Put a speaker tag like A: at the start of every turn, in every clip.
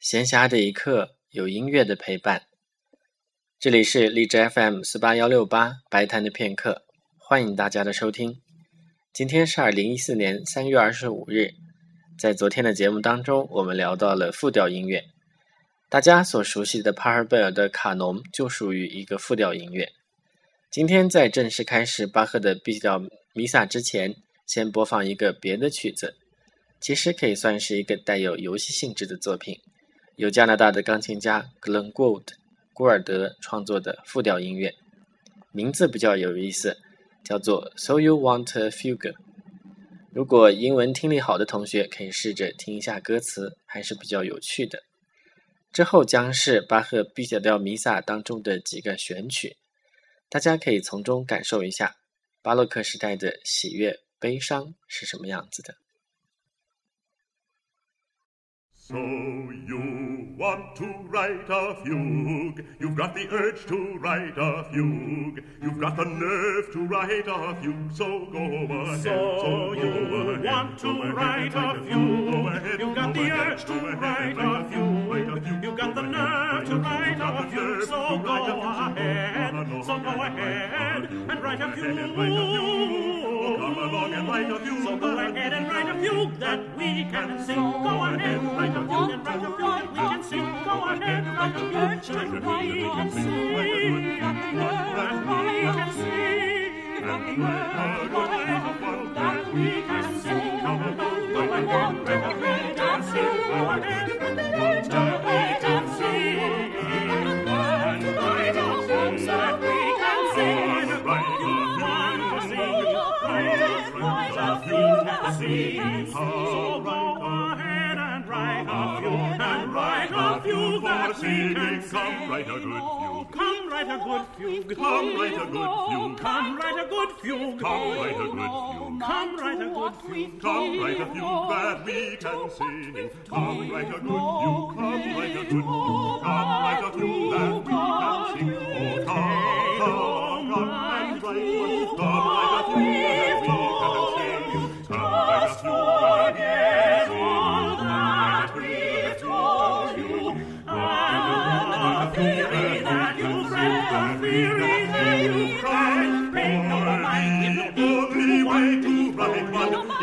A: 闲暇的一刻，有音乐的陪伴。这里是荔枝 FM 四八幺六八白谈的片刻，欢迎大家的收听。今天是二零一四年三月二十五日，在昨天的节目当中，我们聊到了复调音乐。大家所熟悉的帕尔贝尔的卡农就属于一个复调音乐。今天在正式开始巴赫的 B 调弥撒之前，先播放一个别的曲子，其实可以算是一个带有游戏性质的作品，由加拿大的钢琴家 Glenn Gould 古尔德创作的复调音乐，名字比较有意思，叫做 So You Want a Fugue。如果英文听力好的同学可以试着听一下歌词，还是比较有趣的。之后将是巴赫 B 小调弥撒当中的几个选曲。大家可以从中感受一下巴洛克时代的喜悦、悲伤是什么样子的。
B: So you want to write a fugue? You've got the urge to write a fugue. You've got the nerve to write a fugue. So go ahead.
C: So you want to write a fugue? You've got the urge to write a fugue. You've got the nerve to write a fugue. So go ahead. So go ahead and write a fugue.
B: Come along and write a fugue.
C: So go ahead and write a fugue that we can sing. Go ahead, write a fugue and write a fugue that we can sing. Go ahead, and write a fugue that we can sing. That we can sing. That we can sing.
B: Come write a good fugue.
C: Come write a good fugue.
B: Come write a good fugue.
C: Come write a good fugue.
B: Come write a good fugue.
C: Come write a good fugue.
B: Come write a fugue that we can sing. Come write a good fugue. Come write a good fugue. Come write a fugue that we can sing. Oh, come, come, come and write one. Come write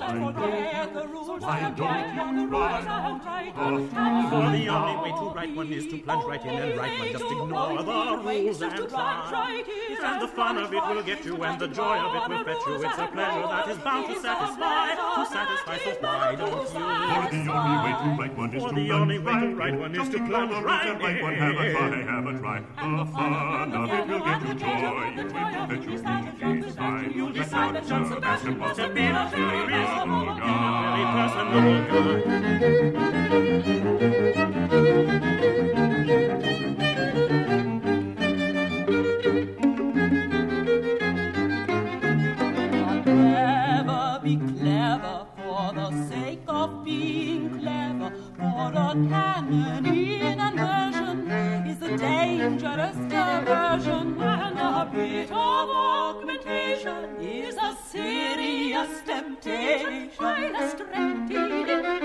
B: So just forget the rules and write one.
C: For the only way to write one is to plunge right in and write one. Just ignore the rules and try. And the fun of it will get you, and the joy of it will fetch you. It's a pleasure that is bound to satisfy, to satisfy. So why don't
B: For
C: you?
B: the only way to write one is
C: For
B: to
C: the only way to
B: right
C: write one is to plunge
B: the rules
C: right
B: one. Have a try, have a try. The fun of it will get you joy. It will fetch you each time.
C: You'll decide that
B: Johann
C: Sebastian
B: as a
C: have been a very
B: personal
C: very
B: guide.
C: personal guy.
D: Never be clever for the sake of being clever. For a canon in inversion is a dangerous diversion, and a bit of is a serious temptation. Illustrated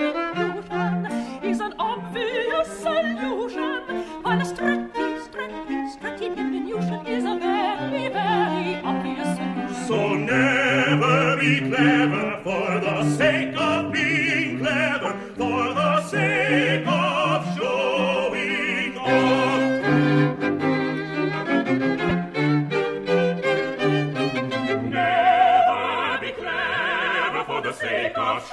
D: illusion is an obvious solution, a stretto, stretto, stretto diminution is a very, very obvious solution.
B: So never be clever for the sake of being clever,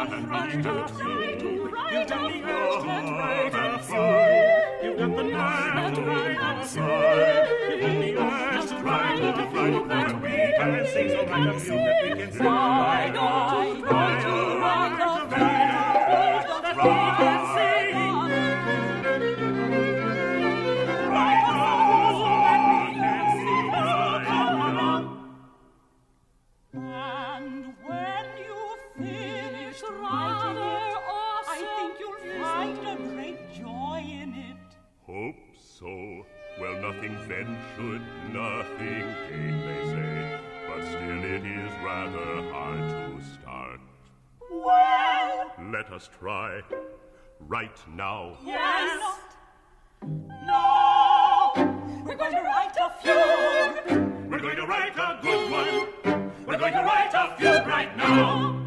C: a the
B: fugue.
C: urge to write a
B: Write a
C: fugue. You've got the nerve to a
B: fugue.
C: fugue. You've got the urge to write a fugue. And we can sing so write a fugue that we can sing.
B: Why don't you try to write a fugue that we can sing?
C: Now.
D: yes. No, we're going to write a fugue.
C: We're going to write a good one. We're going to write a fugue right now.